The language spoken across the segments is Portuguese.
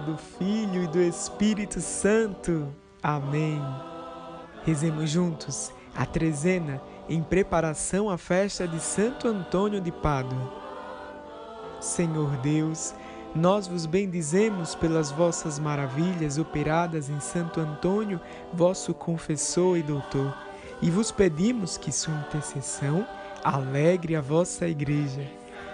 do Filho e do Espírito Santo. Amém. Rezemos juntos a trezena em preparação à festa de Santo Antônio de Pádua. Senhor Deus, nós vos bendizemos pelas vossas maravilhas operadas em Santo Antônio, vosso confessor e doutor, e vos pedimos que sua intercessão alegre a vossa igreja,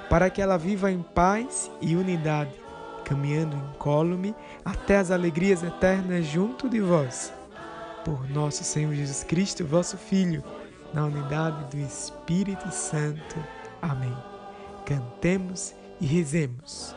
para que ela viva em paz e unidade caminhando incólume até as alegrias eternas junto de vós. Por nosso Senhor Jesus Cristo, vosso Filho, na unidade do Espírito Santo. Amém. Cantemos e rezemos.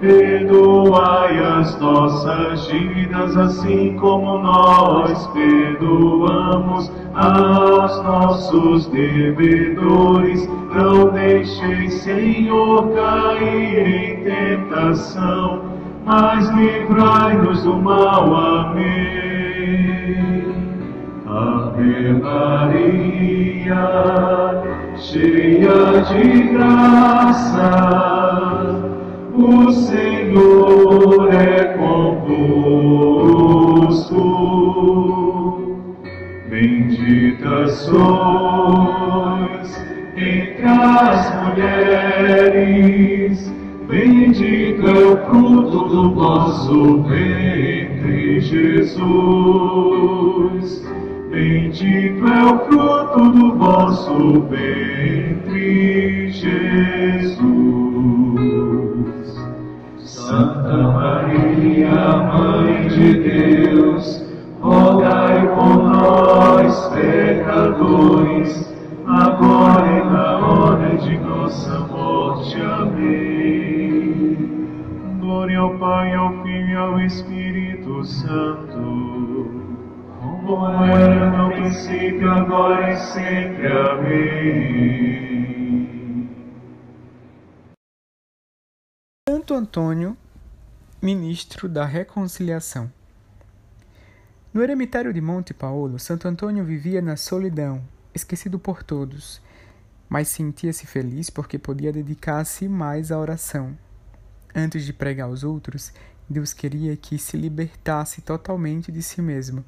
perdoai as nossas dívidas, assim como nós perdoamos aos nossos devedores. Não deixeis, Senhor, cair em tentação, mas livrai-nos do mal. Amém. Ave Maria, cheia de graça, o Senhor é convosco. Bendita sois entre as mulheres, bendito é o fruto do vosso ventre, Jesus. Bendito é o fruto do vosso ventre, Jesus. Santa Maria, Mãe de Deus, rogai por nós, pecadores, agora e na hora de nossa morte. Amém. Glória ao Pai, ao Filho e ao Espírito Santo, como era no princípio, agora e sempre. Amém. Santo Antônio, ministro da Reconciliação. No eremitério de Monte Paulo, Santo Antônio vivia na solidão, esquecido por todos, mas sentia-se feliz porque podia dedicar-se mais à oração. Antes de pregar aos outros, Deus queria que se libertasse totalmente de si mesmo.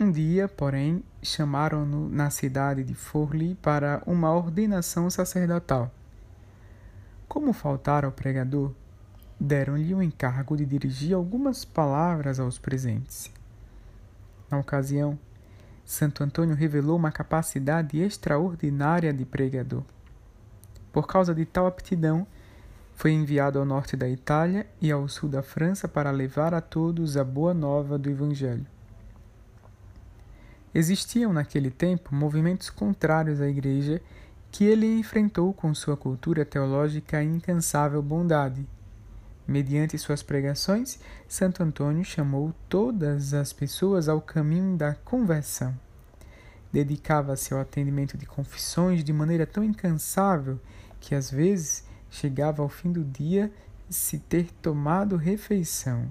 Um dia, porém, chamaram-no na cidade de Forli para uma ordenação sacerdotal. Como faltara ao pregador, deram-lhe o encargo de dirigir algumas palavras aos presentes. Na ocasião, Santo Antônio revelou uma capacidade extraordinária de pregador. Por causa de tal aptidão, foi enviado ao norte da Itália e ao sul da França para levar a todos a boa nova do Evangelho. Existiam naquele tempo movimentos contrários à Igreja que ele enfrentou com sua cultura teológica e incansável bondade Mediante suas pregações, Santo Antônio chamou todas as pessoas ao caminho da conversão. Dedicava-se ao atendimento de confissões de maneira tão incansável que às vezes chegava ao fim do dia se ter tomado refeição.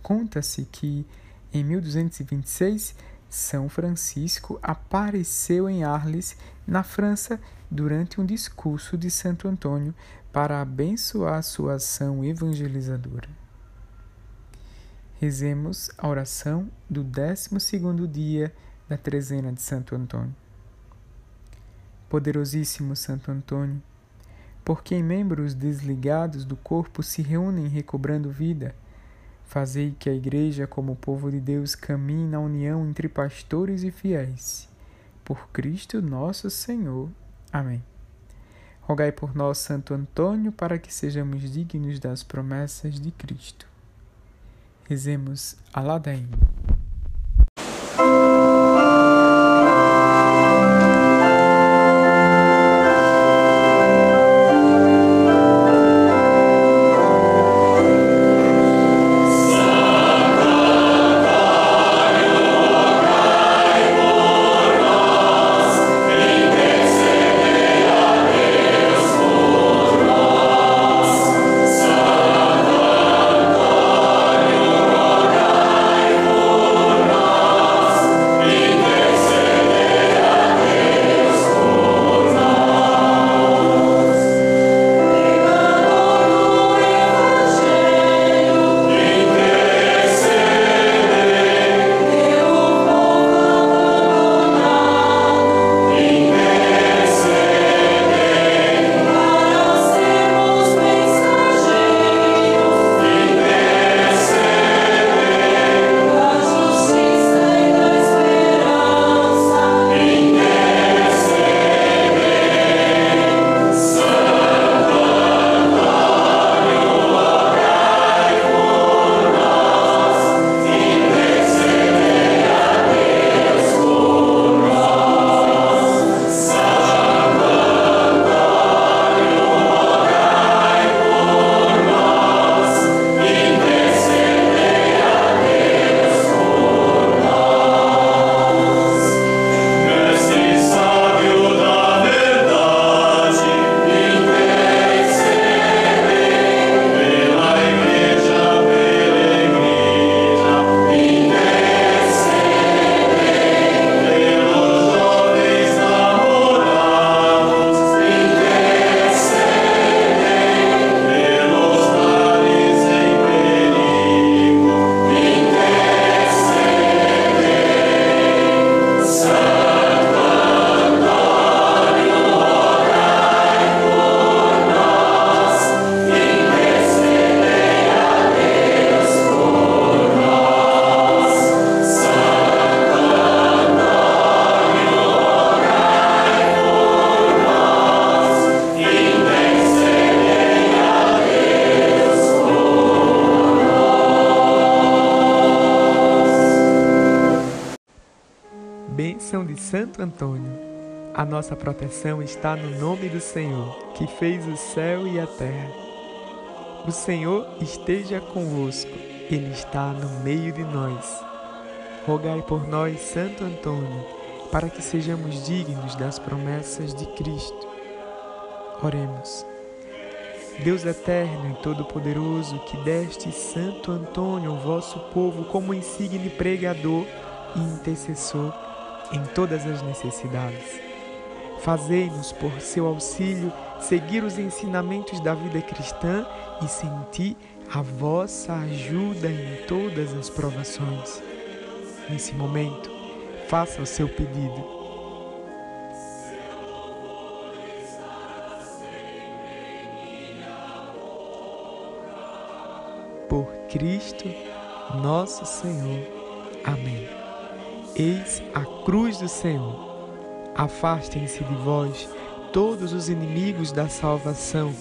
Conta-se que em 1226 São Francisco apareceu em Arles, na França, durante um discurso de Santo Antônio para abençoar sua ação evangelizadora. Rezemos a oração do 12 dia da trezena de Santo Antônio. Poderosíssimo Santo Antônio, por quem membros desligados do corpo se reúnem recobrando vida, fazei que a Igreja, como povo de Deus, caminhe na união entre pastores e fiéis. Por Cristo nosso Senhor. Amém. Rogai por nós, Santo Antônio, para que sejamos dignos das promessas de Cristo. Rezemos a ladainha. Santo Antônio. A nossa proteção está no nome do Senhor, que fez o céu e a terra. O Senhor esteja convosco, Ele está no meio de nós. Rogai por nós, Santo Antônio, para que sejamos dignos das promessas de Cristo. Oremos. Deus eterno e todo-poderoso, que deste Santo Antônio ao vosso povo como insigne pregador e intercessor em todas as necessidades. Fazei-nos, por seu auxílio, seguir os ensinamentos da vida cristã e sentir a vossa ajuda em todas as provações. Nesse momento, faça o seu pedido por Cristo nosso Senhor. Amém. Eis a cruz do Senhor. Afastem-se de vós todos os inimigos da salvação,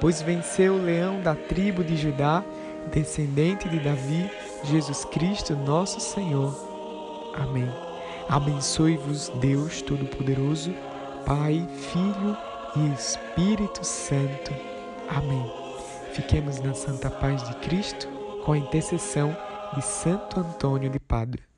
pois venceu o leão da tribo de Judá, descendente de Davi, Jesus Cristo nosso Senhor. Amém. Abençoe-vos Deus Todo-Poderoso, Pai, Filho e Espírito Santo. Amém. Fiquemos na santa paz de Cristo com a intercessão de Santo Antônio de Padua.